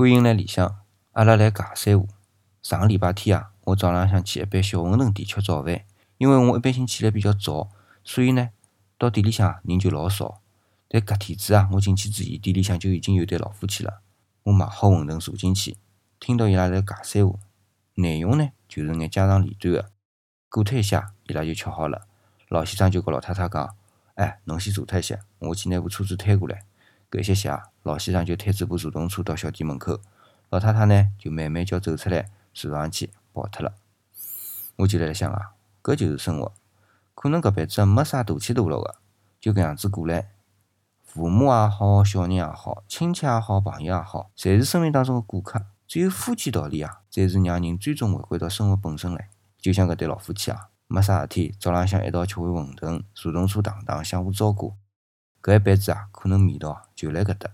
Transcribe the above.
欢迎来里向，阿拉来尬三胡。上个礼拜天啊，我早浪向去一爿小馄饨店吃早饭。因为我一般性起来比较早，所以呢，到店里向人就老少。但搿天子啊，我进去之前，店里向就已经有对老夫妻了。我买好馄饨坐进去，听到伊拉在尬三胡，内容呢就是眼家长里短的。过脱一下，伊拉就吃好了。老先生就跟老太太讲：“哎，侬先坐脱一歇，我去拿部车子推过来。”搿歇歇啊，老先生就推着部助动车到小店门口，老太太呢就慢慢叫走出来，坐上去跑脱了。我就辣辣想啊，搿就是生活。可能搿辈子没啥大起大落个，就搿样子过来。父母也好，小人也好，亲戚也好，朋友也好，侪是生命当中的过客。只有夫妻道理啊，才是让人最终回归到生活本身来。就像搿对老夫妻啊，没啥事体，早浪向一道吃碗馄饨，助动车荡荡，相互照顾。搿一辈子啊，可能味道就辣搿搭。